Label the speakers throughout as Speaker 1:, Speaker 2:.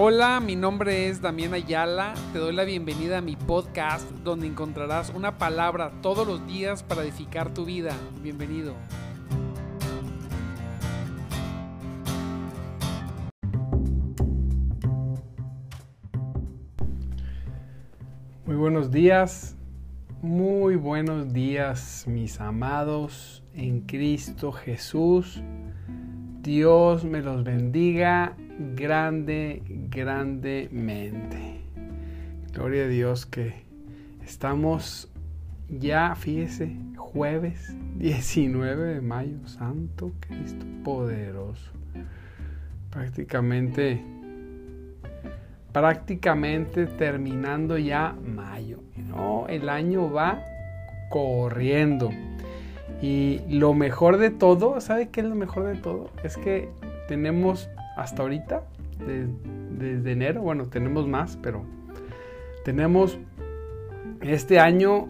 Speaker 1: Hola, mi nombre es Damián Ayala. Te doy la bienvenida a mi podcast donde encontrarás una palabra todos los días para edificar tu vida. Bienvenido. Muy buenos días, muy buenos días mis amados en Cristo Jesús. Dios me los bendiga grande, grandemente. Gloria a Dios que estamos ya, fíjese, jueves 19 de mayo, Santo Cristo poderoso. Prácticamente, prácticamente terminando ya mayo. No, el año va corriendo. Y lo mejor de todo, ¿sabe qué es lo mejor de todo? Es que tenemos hasta ahorita, desde enero, bueno, tenemos más, pero tenemos este año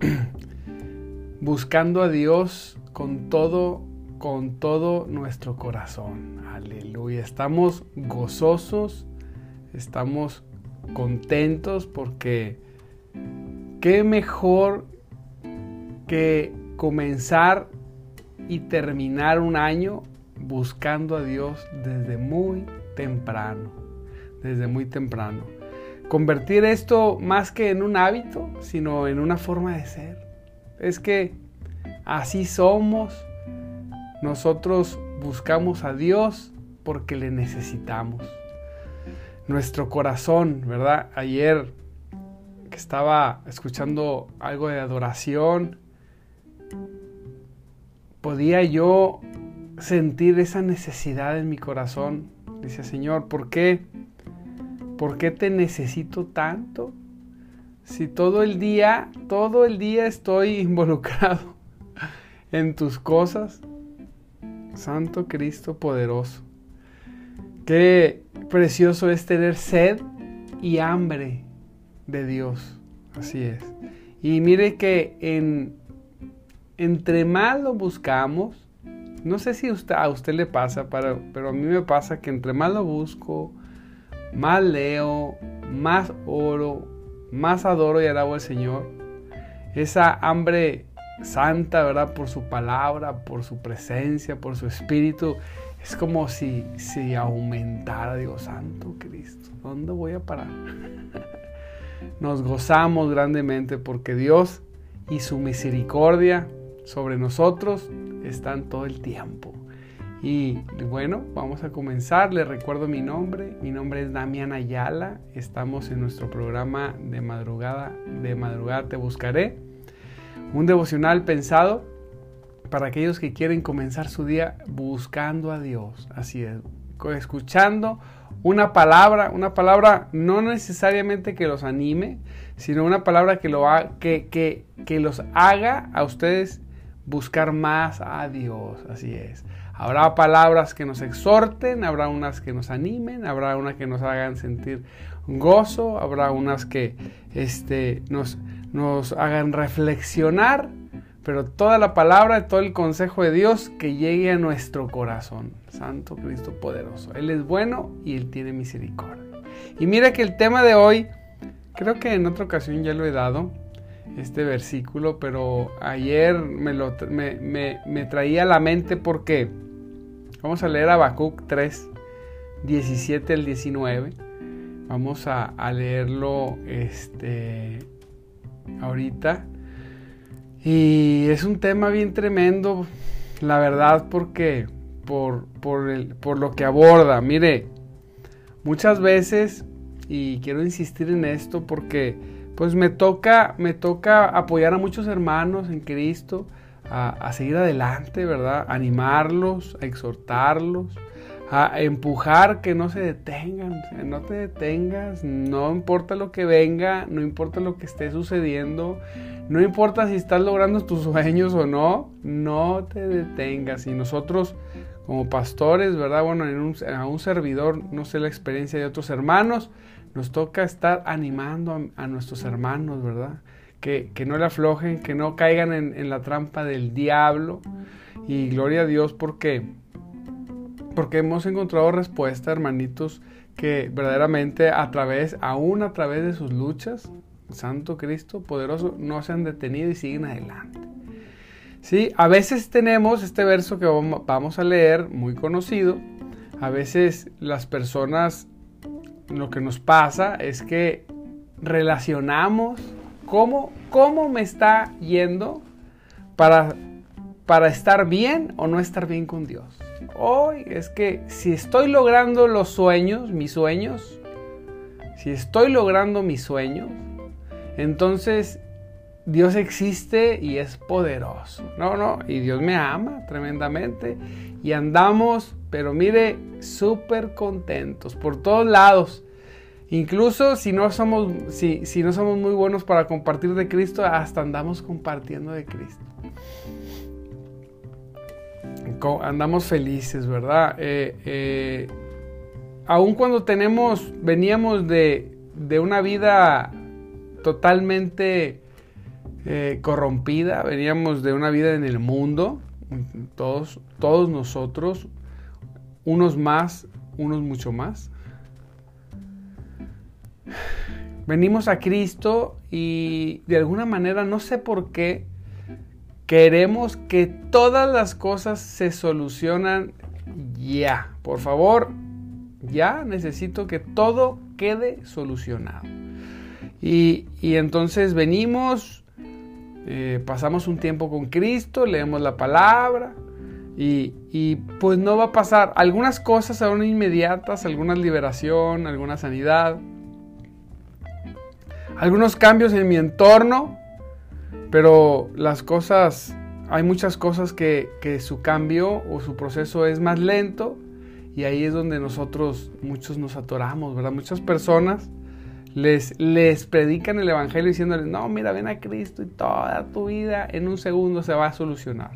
Speaker 1: buscando a Dios con todo, con todo nuestro corazón. Aleluya. Estamos gozosos, estamos contentos porque qué mejor que comenzar y terminar un año buscando a Dios desde muy temprano, desde muy temprano. Convertir esto más que en un hábito, sino en una forma de ser. Es que así somos. Nosotros buscamos a Dios porque le necesitamos. Nuestro corazón, ¿verdad? Ayer que estaba escuchando algo de adoración, podía yo sentir esa necesidad en mi corazón. Dice, Señor, ¿por qué? ¿Por qué te necesito tanto? Si todo el día, todo el día estoy involucrado en tus cosas. Santo Cristo poderoso. Qué precioso es tener sed y hambre de Dios. Así es. Y mire que en, entre más lo buscamos, no sé si a usted le pasa, pero a mí me pasa que entre más lo busco, más leo, más oro, más adoro y alabo al Señor. Esa hambre santa, ¿verdad? Por su palabra, por su presencia, por su espíritu. Es como si, si aumentara, digo, Santo Cristo, ¿dónde voy a parar? Nos gozamos grandemente porque Dios y su misericordia sobre nosotros están todo el tiempo. Y bueno, vamos a comenzar. Les recuerdo mi nombre. Mi nombre es Damián Ayala. Estamos en nuestro programa de madrugada. De madrugada te buscaré. Un devocional pensado para aquellos que quieren comenzar su día buscando a Dios. Así es. Escuchando una palabra, una palabra no necesariamente que los anime, sino una palabra que, lo que, que, que los haga a ustedes buscar más a Dios, así es. Habrá palabras que nos exhorten, habrá unas que nos animen, habrá unas que nos hagan sentir gozo, habrá unas que este, nos, nos hagan reflexionar, pero toda la palabra, todo el consejo de Dios que llegue a nuestro corazón. Santo Cristo poderoso. Él es bueno y Él tiene misericordia. Y mira que el tema de hoy, creo que en otra ocasión ya lo he dado, este versículo, pero ayer me, lo, me, traía a la mente porque vamos a leer Habacuc 3, 17 al 19. Vamos a, leerlo este, ahorita. Y es un tema bien tremendo, la verdad, porque por, por, el, por lo que aborda. Mire, muchas veces, y quiero insistir en esto porque pues me toca, me toca apoyar a muchos hermanos en Cristo a, seguir adelante, ¿verdad? animarlos, a exhortarlos, a empujar que no se detengan, no te detengas, no importa lo que venga, no importa lo que esté sucediendo, no importa si estás logrando tus sueños o no, no te detengas. Y nosotros como pastores, ¿verdad? Bueno, en a un servidor, no sé la experiencia de otros hermanos, nos toca estar animando a, nuestros hermanos, ¿verdad? Que, no le aflojen, que no caigan en, la trampa del diablo. Y gloria a Dios porque, porque hemos encontrado respuesta, hermanitos, que verdaderamente a través, aún a través de sus luchas, Santo Cristo poderoso, no se han detenido y siguen adelante. Sí, a veces tenemos este verso que vamos a leer, muy conocido. A veces las personas, lo que nos pasa es que relacionamos cómo, cómo me está yendo para, para estar bien o no estar bien con Dios. Hoy es que si estoy logrando los sueños, mis sueños, si estoy logrando mis sueños, entonces Dios existe y es poderoso. No, no, y Dios me ama tremendamente y andamos, pero mire, súper contentos por todos lados. Incluso si no, somos, si, si no somos muy buenos para compartir de Cristo, hasta andamos compartiendo de Cristo. Andamos felices, ¿verdad? Eh, eh, aun cuando tenemos, veníamos de, de una vida totalmente eh, corrompida, veníamos de una vida en el mundo, todos, todos nosotros, unos más, unos mucho más. Venimos a Cristo y de alguna manera, no sé por qué, queremos que todas las cosas se solucionan ya. Por favor, ya necesito que todo quede solucionado. Y, entonces venimos, eh, pasamos un tiempo con Cristo, leemos la palabra y, pues no va a pasar. Algunas cosas son inmediatas, alguna liberación, alguna sanidad, algunos cambios en mi entorno, pero las cosas, hay muchas cosas que, que su cambio o su proceso es más lento y ahí es donde nosotros, muchos nos atoramos, ¿verdad? Muchas personas les, les predican el Evangelio diciéndoles, no, mira, ven a Cristo y toda tu vida en un segundo se va a solucionar.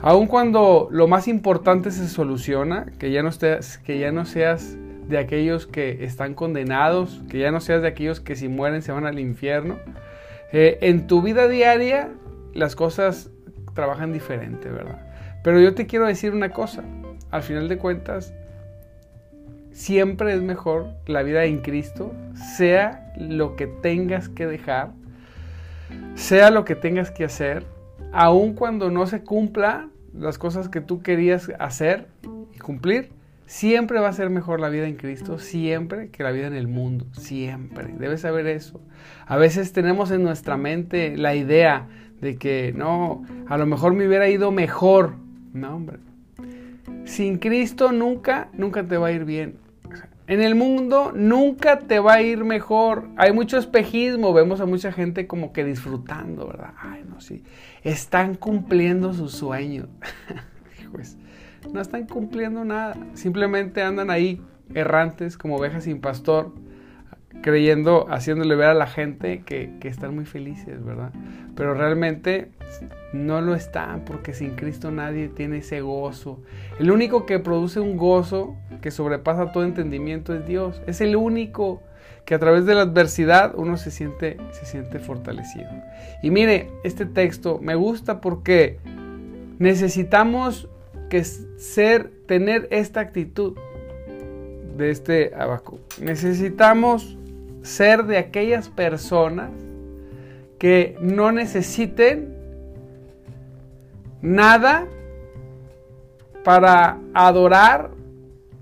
Speaker 1: Aun cuando lo más importante se soluciona, que ya no, estés, que ya no seas de aquellos que están condenados, que ya no seas de aquellos que si mueren se van al infierno, eh, en tu vida diaria las cosas trabajan diferente, ¿verdad? Pero yo te quiero decir una cosa, al final de cuentas, siempre es mejor la vida en Cristo, sea lo que tengas que dejar, sea lo que tengas que hacer, aun cuando no se cumpla las cosas que tú querías hacer y cumplir, siempre va a ser mejor la vida en Cristo, siempre que la vida en el mundo, siempre. Debes saber eso. A veces tenemos en nuestra mente la idea de que no, a lo mejor me hubiera ido mejor. No, hombre. Sin Cristo nunca, nunca te va a ir bien. En el mundo nunca te va a ir mejor. Hay mucho espejismo. Vemos a mucha gente como que disfrutando, ¿verdad? Ay, no, sí. Están cumpliendo sus sueños. pues, no están cumpliendo nada. Simplemente andan ahí errantes como ovejas sin pastor creyendo, haciéndole ver a la gente que, están muy felices, ¿verdad? Pero realmente no lo están porque sin Cristo nadie tiene ese gozo. El único que produce un gozo que sobrepasa todo entendimiento es Dios. Es el único que a través de la adversidad uno se siente, se siente fortalecido. Y mire, este texto me gusta porque necesitamos que ser, tener esta actitud de este abaco. Necesitamos ser de aquellas personas que no necesiten nada para adorar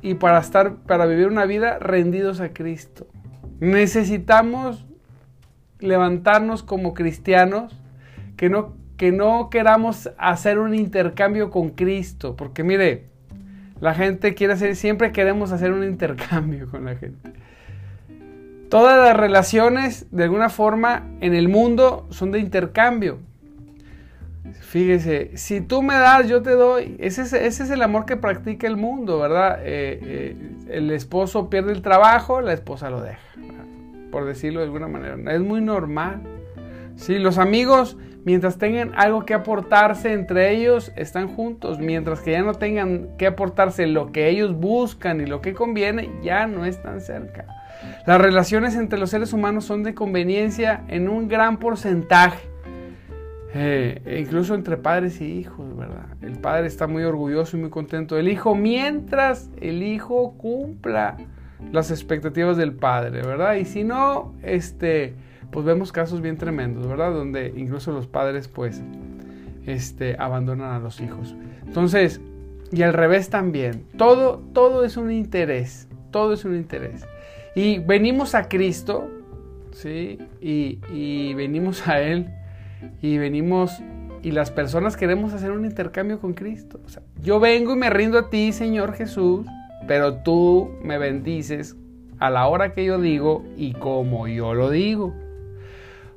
Speaker 1: y para estar para vivir una vida rendidos a Cristo. Necesitamos levantarnos como cristianos que no que no queramos hacer un intercambio con Cristo, porque mire, la gente quiere hacer siempre queremos hacer un intercambio con la gente. Todas las relaciones, de alguna forma, en el mundo son de intercambio. Fíjese, si tú me das, yo te doy. Ese es, el amor que practica el mundo, ¿verdad? Eh, eh, el esposo pierde el trabajo, la esposa lo deja, por decirlo de alguna manera. Es muy normal. Sí, los amigos, mientras tengan algo que aportarse entre ellos, están juntos. Mientras que ya no tengan que aportarse lo que ellos buscan y lo que conviene, ya no están cerca. Las relaciones entre los seres humanos son de conveniencia en un gran porcentaje. Eh, e incluso entre padres y hijos, ¿verdad? El padre está muy orgulloso y muy contento del hijo mientras el hijo cumpla las expectativas del padre, ¿verdad? Y si no, este, pues vemos casos bien tremendos, ¿verdad? Donde incluso los padres, pues, este, abandonan a los hijos. Entonces, y al revés también, todo, todo es un interés, todo es un interés. Y venimos a Cristo, ¿sí? Y, y venimos a Él, y venimos y las personas queremos hacer un intercambio con Cristo. yo vengo y me rindo a ti, Señor Jesús, pero tú me bendices a la hora que yo digo y como yo lo digo.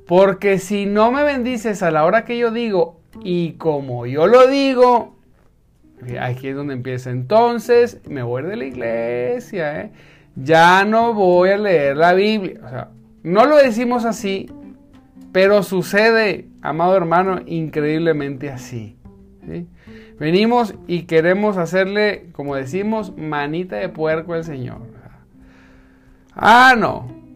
Speaker 1: Porque si no me bendices a la hora que yo digo y como yo lo digo, aquí es donde empieza. Entonces me voy de la iglesia, ¿eh? Ya no voy a leer la Biblia. O sea, no lo decimos así, pero sucede, amado hermano, increíblemente así. Venimos y queremos hacerle, como decimos, manita de puerco al Señor. Ah, no.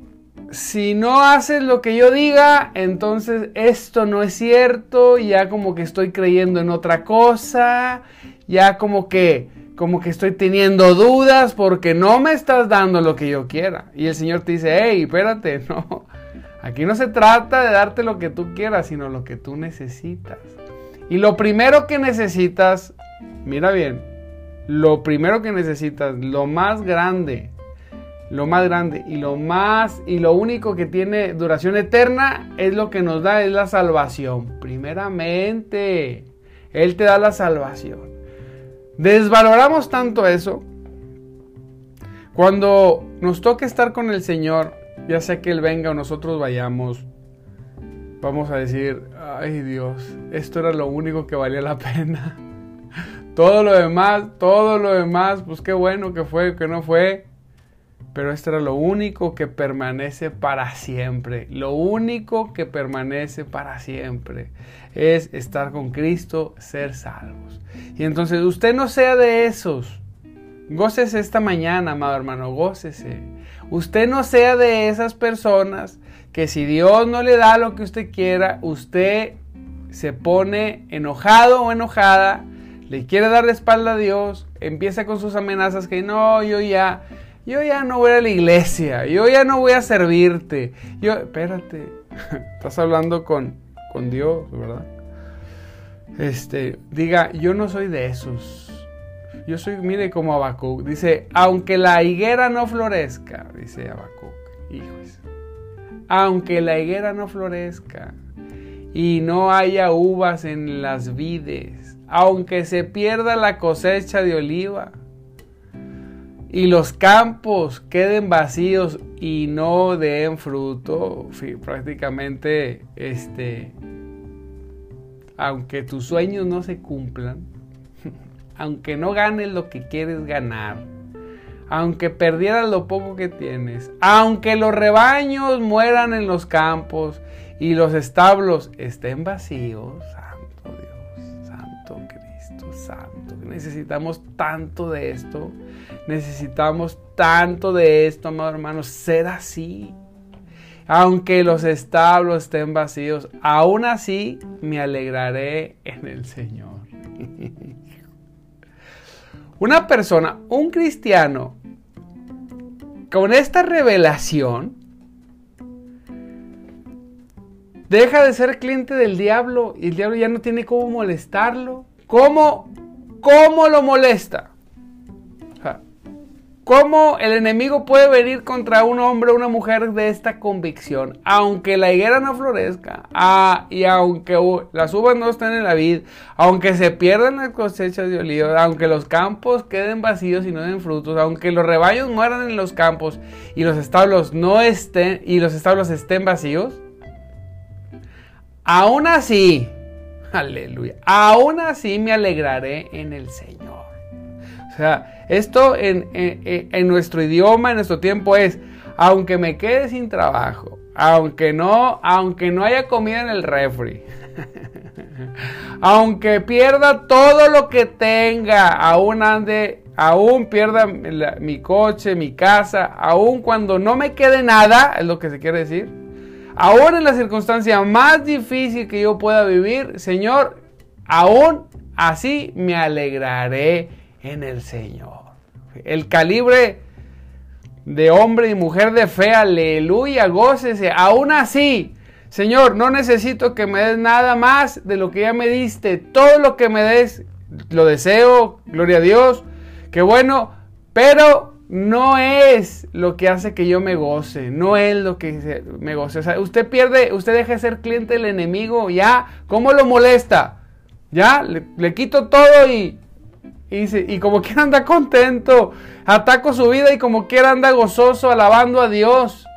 Speaker 1: Si no haces lo que yo diga, entonces esto no es cierto, ya como que estoy creyendo en otra cosa, ya como que como que estoy teniendo dudas porque no me estás dando lo que yo quiera. Y el Señor te dice, hey, espérate, no, Aquí no se trata de darte lo que tú quieras, sino lo que tú necesitas. Y lo primero que necesitas, mira bien, lo primero que necesitas, lo más grande, lo más grande y lo más y lo único que tiene duración eterna es lo que nos da es la salvación. Primeramente, él te da la salvación. Desvaloramos tanto eso cuando nos toca estar con el Señor ya sea que Él venga o nosotros vayamos, vamos a decir, ay Dios, esto era lo único que valía la pena. Todo lo demás, todo lo demás, pues qué bueno que fue, que no fue. Pero esto era lo único que permanece para siempre. Lo único que permanece para siempre es estar con Cristo, ser salvos. Y entonces usted no sea de esos. Gócese esta mañana, amado hermano, gócese. Usted no sea de esas personas que si Dios no le da lo que usted quiera, usted se pone enojado o enojada, le quiere dar la espalda a Dios, empieza con sus amenazas que no, yo ya, yo ya no voy a la iglesia, yo ya no voy a servirte. Yo, espérate, estás hablando con, con Dios, ¿verdad? Este, diga, yo no soy de esos. Yo soy, mire como Abacuc. Dice, aunque la higuera no florezca, dice Abacuc. Hijos. Aunque la higuera no florezca y no haya uvas en las vides, aunque se pierda la cosecha de oliva y los campos queden vacíos y no den fruto, prácticamente este aunque tus sueños no se cumplan, aunque no ganes lo que quieres ganar, aunque perdieras lo poco que tienes, aunque los rebaños mueran en los campos y los establos estén vacíos, Necesitamos tanto de esto, necesitamos tanto de esto, amado hermano, ser así. Aunque los establos estén vacíos, aún así me alegraré en el Señor. Una persona, un cristiano, con esta revelación, deja de ser cliente del diablo y el diablo ya no tiene cómo molestarlo. ¿Cómo, cómo lo molesta? ¿Cómo el enemigo puede venir contra un hombre o una mujer de esta convicción? Aunque la higuera no florezca, ah, y aunque las uvas no estén en la vid, aunque se pierdan las cosechas de olivo, aunque los campos queden vacíos y no den frutos, aunque los rebaños mueran en los campos y los establos no estén y los establos estén vacíos, aún así, aleluya, aún así me alegraré en el Señor. O sea, esto en, nuestro idioma, en nuestro tiempo es, aunque me quede sin trabajo, aunque no, aunque no haya comida en el refri, aunque pierda todo lo que tenga, aún ande, aún pierda mi coche, mi casa, aún cuando no me quede nada, es lo que se quiere decir. Aún en la circunstancia más difícil que yo pueda vivir, Señor, aún así me alegraré en el Señor. El calibre de hombre y mujer de fe, aleluya, gócese. Aún así, Señor, no necesito que me des nada más de lo que ya me diste. Todo lo que me des, lo deseo, gloria a Dios. Qué bueno, pero no es lo que hace que yo me goce, no es lo que me goce. O sea, usted pierde, usted deja de ser cliente del enemigo, ya, ¿cómo lo molesta? Ya, le, quito todo y, y, y, como quiera anda contento, ataco su vida y como quiera anda gozoso, alabando a Dios.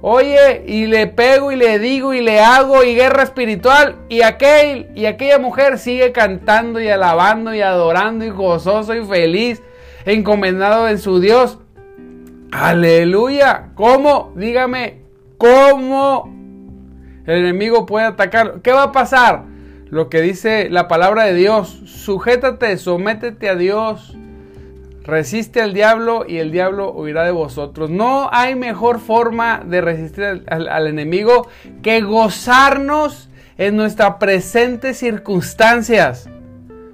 Speaker 1: Oye, y le pego y le digo y le hago y guerra espiritual y aquel y aquella mujer sigue cantando y alabando y adorando y gozoso y feliz encomendado en su Dios. Aleluya. ¿Cómo? Dígame, ¿cómo el enemigo puede atacar? ¿Qué va a pasar? Lo que dice la palabra de Dios. Sujétate, sométete a Dios. Resiste al diablo y el diablo huirá de vosotros. No hay mejor forma de resistir al, enemigo que gozarnos en nuestras presentes circunstancias.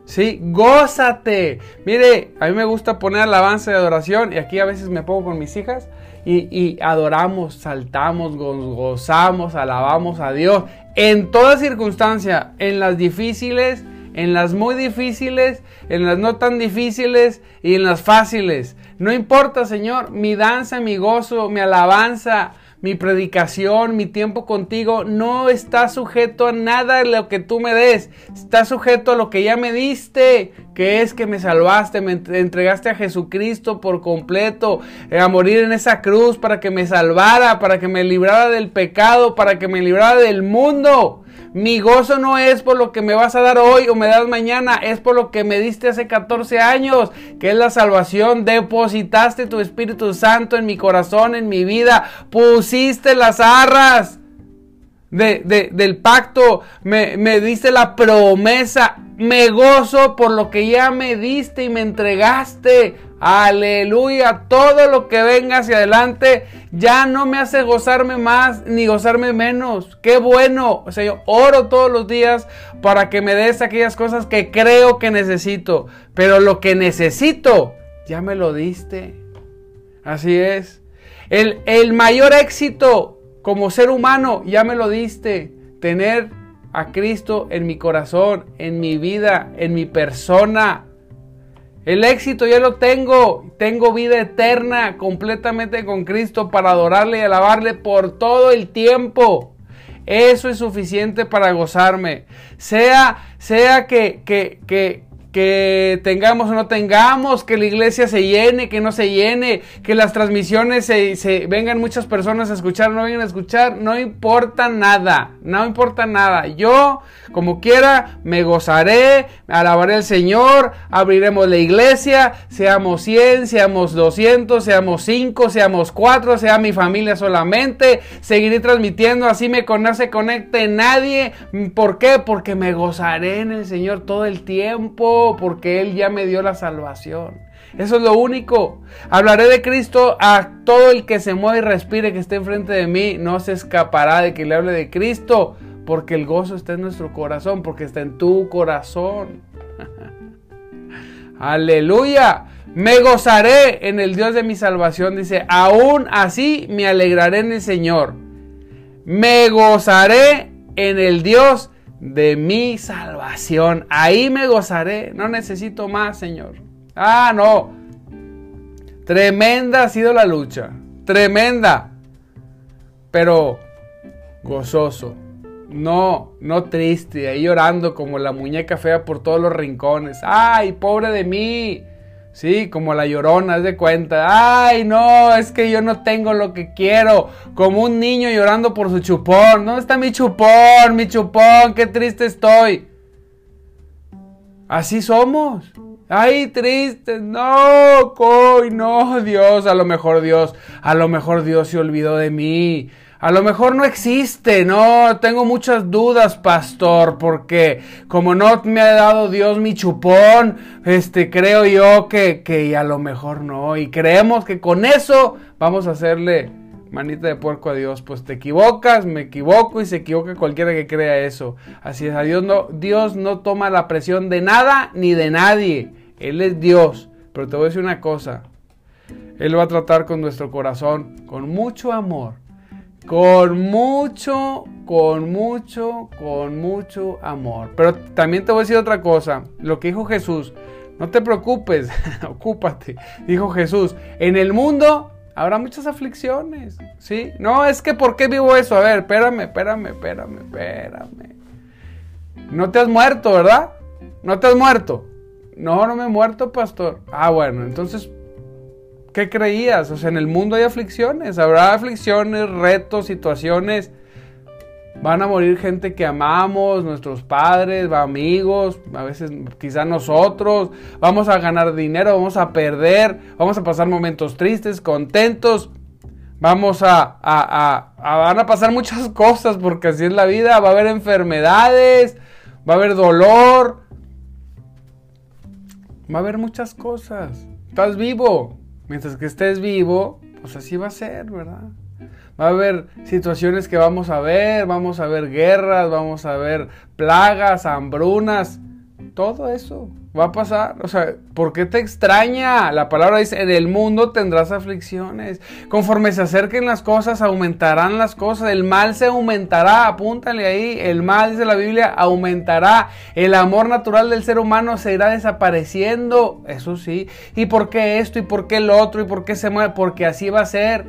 Speaker 1: Sí, gózate. Mire, a mí me gusta poner alabanza y adoración y aquí a veces me pongo con mis hijas y, adoramos, saltamos, gozamos, alabamos a Dios en toda circunstancia, en las difíciles, en las muy difíciles, en las no tan difíciles y en las fáciles. No importa, Señor, mi danza, mi gozo, mi alabanza, mi predicación, mi tiempo contigo, no está sujeto a nada de lo que tú me des. Está sujeto a lo que ya me diste, que es que me salvaste, me entregaste a Jesucristo por completo, eh, a morir en esa cruz para que me salvara, para que me librara del pecado, para que me librara del mundo. Mi gozo no es por lo que me vas a dar hoy o me das mañana, es por lo que me diste hace 14 años, que es la salvación. Depositaste tu Espíritu Santo en mi corazón, en mi vida. Pusiste las arras del pacto, me, me diste la promesa. Me gozo por lo que ya me diste y me entregaste. Aleluya. Todo lo que venga hacia adelante ya no me hace gozarme más ni gozarme menos. Qué bueno. O sea, yo oro todos los días para que me des aquellas cosas que creo que necesito. Pero lo que necesito, ya me lo diste. Así es. El, el mayor éxito como ser humano, ya me lo diste. Tener a Cristo en mi corazón, en mi vida, en mi persona. El éxito ya lo tengo. Tengo vida eterna completamente con Cristo para adorarle y alabarle por todo el tiempo. Eso es suficiente para gozarme. Sea, sea que, que, que, que tengamos o no tengamos, que la iglesia se llene, que no se llene, que las transmisiones se, vengan muchas personas a escuchar, no vengan a escuchar, no importa nada, no importa nada. Yo, como quiera, me gozaré, alabaré al Señor, abriremos la iglesia, seamos 100, seamos 200, seamos 5, seamos 4, sea mi familia solamente, seguiré transmitiendo, así me conoce, conecte nadie. ¿Por qué? Porque me gozaré en el Señor todo el tiempo porque Él ya me dio la salvación. Eso es lo único. Hablaré de Cristo a todo el que se mueve y respire, que esté enfrente de mí. No se escapará de que le hable de Cristo, porque el gozo está en nuestro corazón, porque está en tu corazón. Aleluya. Me gozaré en el Dios de mi salvación. Dice, aún así me alegraré en el Señor. Me gozaré en el Dios de mi salvación. Ahí me gozaré. No necesito más, Señor. Ah, no. Tremenda ha sido la lucha. Tremenda. Pero gozoso. No, no triste. Ahí llorando como la muñeca fea por todos los rincones. Ay, pobre de mí. Sí, como la llorona, es de cuenta. Ay, no, es que yo no tengo lo que quiero. Como un niño llorando por su chupón. ¿Dónde está mi chupón? Mi chupón, qué triste estoy. Así somos. Ay, triste. No, coy, no, Dios. A lo mejor Dios, a lo mejor Dios se olvidó de mí. A lo mejor no existe, no, tengo muchas dudas, pastor, porque como no me ha dado Dios mi chupón, este, creo yo que, que a lo mejor no, y creemos que con eso vamos a hacerle manita de puerco a Dios, pues te equivocas, me equivoco y se equivoca cualquiera que crea eso. Así es, a Dios no, Dios no toma la presión de nada ni de nadie, Él es Dios, pero te voy a decir una cosa, Él va a tratar con nuestro corazón con mucho amor. Con mucho, con mucho, con mucho amor. Pero también te voy a decir otra cosa. Lo que dijo Jesús. No te preocupes, ocúpate. Dijo Jesús, en el mundo habrá muchas aflicciones. ¿Sí? No, es que ¿por qué vivo eso? A ver, espérame, espérame, espérame, espérame. No te has muerto, ¿verdad? No te has muerto. No, no me he muerto, pastor. Ah, bueno, entonces, ¿qué creías? O sea, en el mundo hay aflicciones, habrá aflicciones, retos, situaciones. Van a morir gente que amamos, nuestros padres, amigos, a veces quizá nosotros. Vamos a ganar dinero, vamos a perder, vamos a pasar momentos tristes, contentos. Vamos a, a, a, a, van a pasar muchas cosas porque así es la vida. Va a haber enfermedades, va a haber dolor, va a haber muchas cosas. Estás vivo. Mientras que estés vivo, pues así va a ser, ¿verdad? Va a haber situaciones que vamos a ver, vamos a ver guerras, vamos a ver plagas, hambrunas, todo eso va a pasar. O sea, ¿por qué te extraña? La palabra dice, en el mundo tendrás aflicciones. Conforme se acerquen las cosas, aumentarán las cosas. El mal se aumentará, apúntale ahí. El mal, dice la Biblia, aumentará. El amor natural del ser humano se irá desapareciendo. Eso sí. ¿Y por qué esto? ¿Y por qué el otro? ¿Y por qué se mueve? Porque así va a ser.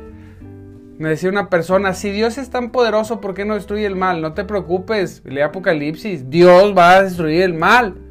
Speaker 1: Me decía una persona, si Dios es tan poderoso, ¿por qué no destruye el mal? No te preocupes, lee Apocalipsis, Dios va a destruir el mal.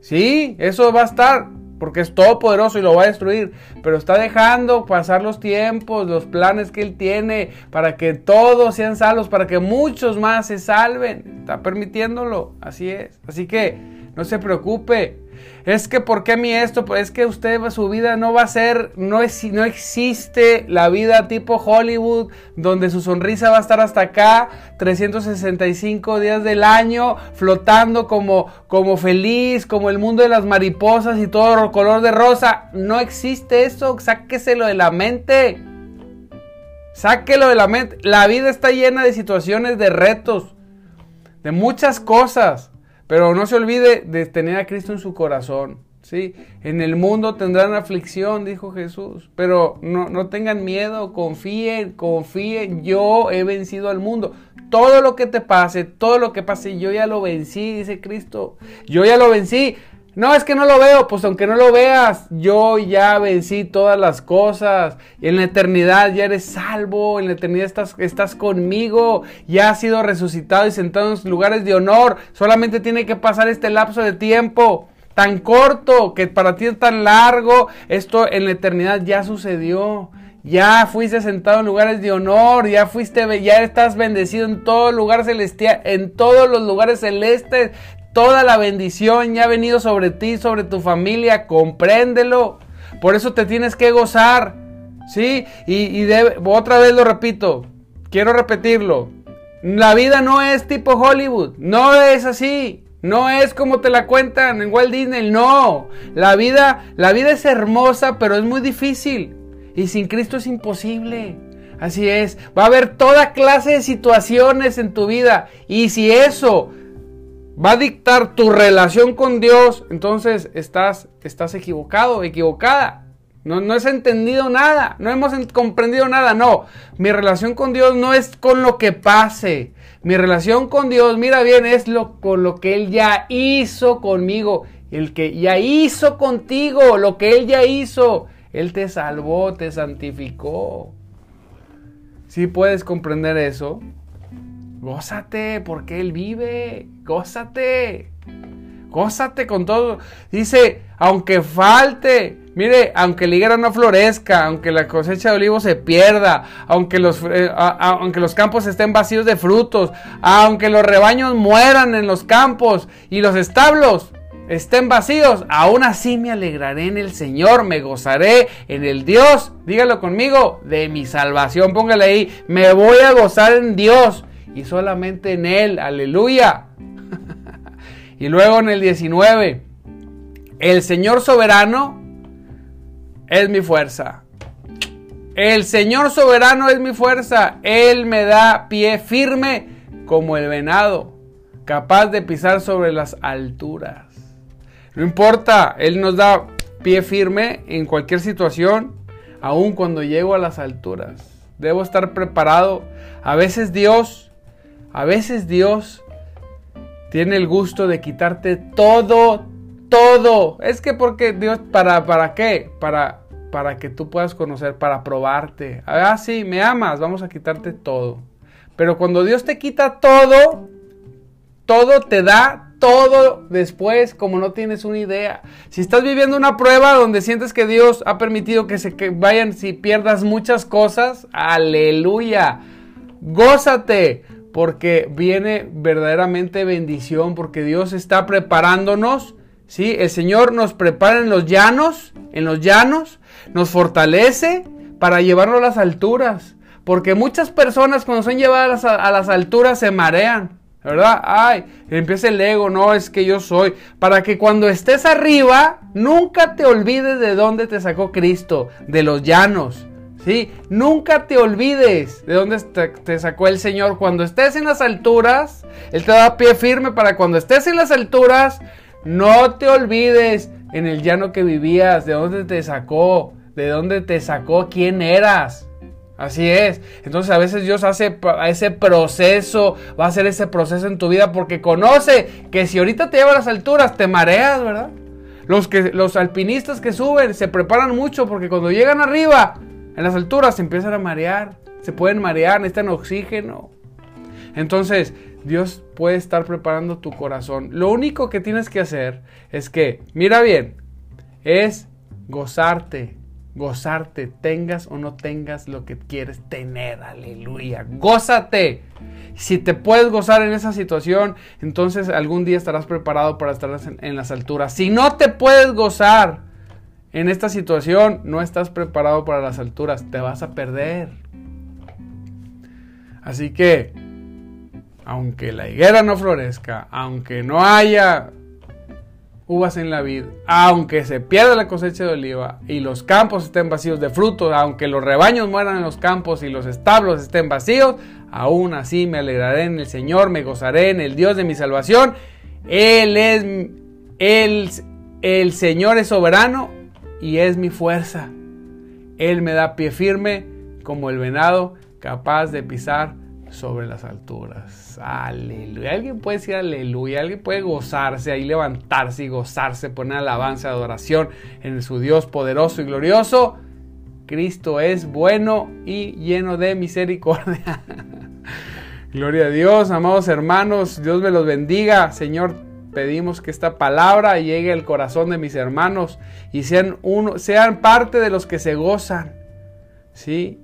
Speaker 1: Sí, eso va a estar, porque es todopoderoso y lo va a destruir, pero está dejando pasar los tiempos, los planes que Él tiene para que todos sean salvos, para que muchos más se salven. Está permitiéndolo, así es. Así que no se preocupe, es que, ¿por qué mí esto? Pues es que usted, su vida no va a ser, no, es, no existe la vida tipo Hollywood, donde su sonrisa va a estar hasta acá, 365 días del año, flotando como, como feliz, como el mundo de las mariposas y todo color de rosa. No existe eso, sáqueselo de la mente. Sáquelo de la mente. La vida está llena de situaciones, de retos, de muchas cosas. Pero no se olvide de tener a Cristo en su corazón. ¿sí? En el mundo tendrán aflicción, dijo Jesús. Pero no, no tengan miedo, confíen, confíen. Yo he vencido al mundo. Todo lo que te pase, todo lo que pase, yo ya lo vencí, dice Cristo. Yo ya lo vencí. No, es que no lo veo, pues aunque no lo veas, yo ya vencí todas las cosas. Y en la eternidad ya eres salvo, en la eternidad estás, estás conmigo, ya has sido resucitado y sentado en lugares de honor. Solamente tiene que pasar este lapso de tiempo tan corto que para ti es tan largo. Esto en la eternidad ya sucedió. Ya fuiste sentado en lugares de honor, ya fuiste, ya estás bendecido en todo lugar celestial, en todos los lugares celestes. Toda la bendición ya ha venido sobre ti, sobre tu familia, compréndelo. Por eso te tienes que gozar, ¿sí? Y, otra vez lo repito, quiero repetirlo. La vida no es tipo Hollywood, no es así. No es como te la cuentan en Walt Disney, no. La vida, la vida es hermosa, pero es muy difícil. Y sin Cristo es imposible. Así es, va a haber toda clase de situaciones en tu vida. Y si eso va a dictar tu relación con Dios, entonces estás, estás equivocado, equivocada. No, no has entendido nada, no hemos comprendido nada, no. Mi relación con Dios no es con lo que pase. Mi relación con Dios, mira bien, es lo, con lo que Él ya hizo conmigo, el que ya hizo contigo, lo que Él ya hizo. Él te salvó, te santificó. Si puedes comprender eso, Gózate porque Él vive. Gózate. Gózate con todo. Dice, aunque falte, mire, aunque la higuera no florezca, aunque la cosecha de olivos se pierda, aunque los, eh, aunque los campos estén vacíos de frutos, aunque los rebaños mueran en los campos y los establos estén vacíos, aún así me alegraré en el Señor, me gozaré en el Dios, dígalo conmigo, de mi salvación. Póngale ahí, me voy a gozar en Dios y solamente en Él. Aleluya. y luego en el 19, el Señor soberano es mi fuerza. El Señor soberano es mi fuerza. Él me da pie firme como el venado, capaz de pisar sobre las alturas. No importa, Él nos da pie firme en cualquier situación. aun cuando llego a las alturas. Debo estar preparado. A veces Dios, a veces Dios tiene el gusto de quitarte todo, todo. Es que porque Dios, ¿para, para qué? Para, para que tú puedas conocer, para probarte. Ah, sí, me amas, vamos a quitarte todo. Pero cuando Dios te quita todo, todo te da todo después como no tienes una idea. Si estás viviendo una prueba donde sientes que Dios ha permitido que se vayan si pierdas muchas cosas, aleluya. Gózate porque viene verdaderamente bendición porque Dios está preparándonos, ¿sí? El Señor nos prepara en los llanos, en los llanos, nos fortalece para llevarnos a las alturas. Porque muchas personas cuando son llevadas a las alturas se marean. ¿verdad? Ay, empieza el ego, no, es que yo soy. Para que cuando estés arriba, nunca te olvides de dónde te sacó Cristo, de los llanos. ¿Sí? Nunca te olvides de dónde te, sacó el Señor. Cuando estés en las alturas, Él te da pie firme para cuando estés en las alturas, no te olvides en el llano que vivías, de dónde te sacó, de dónde te sacó, quién eras. Así es. Entonces a veces Dios hace ese proceso, va a hacer ese proceso en tu vida porque conoce que si ahorita te lleva a las alturas, te mareas, ¿verdad? Los, que, los alpinistas que suben se preparan mucho porque cuando llegan arriba, en las alturas, se empiezan a marear. Se pueden marear, necesitan oxígeno. Entonces, Dios puede estar preparando tu corazón. Lo único que tienes que hacer es que, mira bien, es gozarte gozarte, tengas o no tengas lo que quieres tener, aleluya, gózate. Si te puedes gozar en esa situación, entonces algún día estarás preparado para estar en, las alturas. Si no te puedes gozar en esta situación, no estás preparado para las alturas, te vas a perder. Así que, aunque la higuera no florezca, aunque no haya uvas en la vid, aunque se pierda la cosecha de oliva y los campos estén vacíos de fruto, aunque los rebaños mueran en los campos y los establos estén vacíos, aún así me alegraré en el Señor, me gozaré en el Dios de mi salvación. Él es el, el Señor es soberano y es mi fuerza. Él me da pie firme como el venado capaz de pisar sobre las alturas. Aleluya. Alguien puede decir aleluya. Alguien puede gozarse, ahí levantarse y gozarse, poner alabanza, adoración en su Dios poderoso y glorioso. Cristo es bueno y lleno de misericordia. Gloria a Dios, amados hermanos. Dios me los bendiga. Señor, pedimos que esta palabra llegue al corazón de mis hermanos y sean, uno, sean parte de los que se gozan. ¿Sí?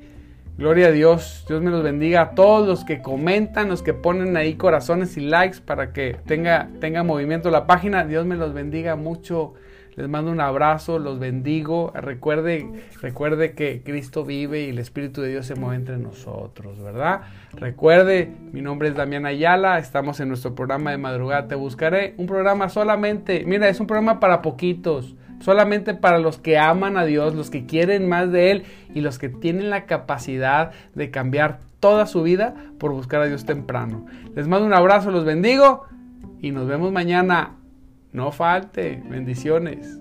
Speaker 1: Gloria a Dios. Dios me los bendiga a todos los que comentan, los que ponen ahí corazones y likes para que tenga, tenga movimiento la página. Dios me los bendiga mucho. Les mando un abrazo, los bendigo. Recuerde, recuerde que Cristo vive y el Espíritu de Dios se mueve entre nosotros, ¿verdad? Recuerde, mi nombre es Damián Ayala, estamos en nuestro programa de madrugada Te Buscaré. Un programa solamente, mira, es un programa para poquitos solamente para los que aman a Dios, los que quieren más de Él y los que tienen la capacidad de cambiar toda su vida por buscar a Dios temprano. Les mando un abrazo, los bendigo y nos vemos mañana. No falte, bendiciones.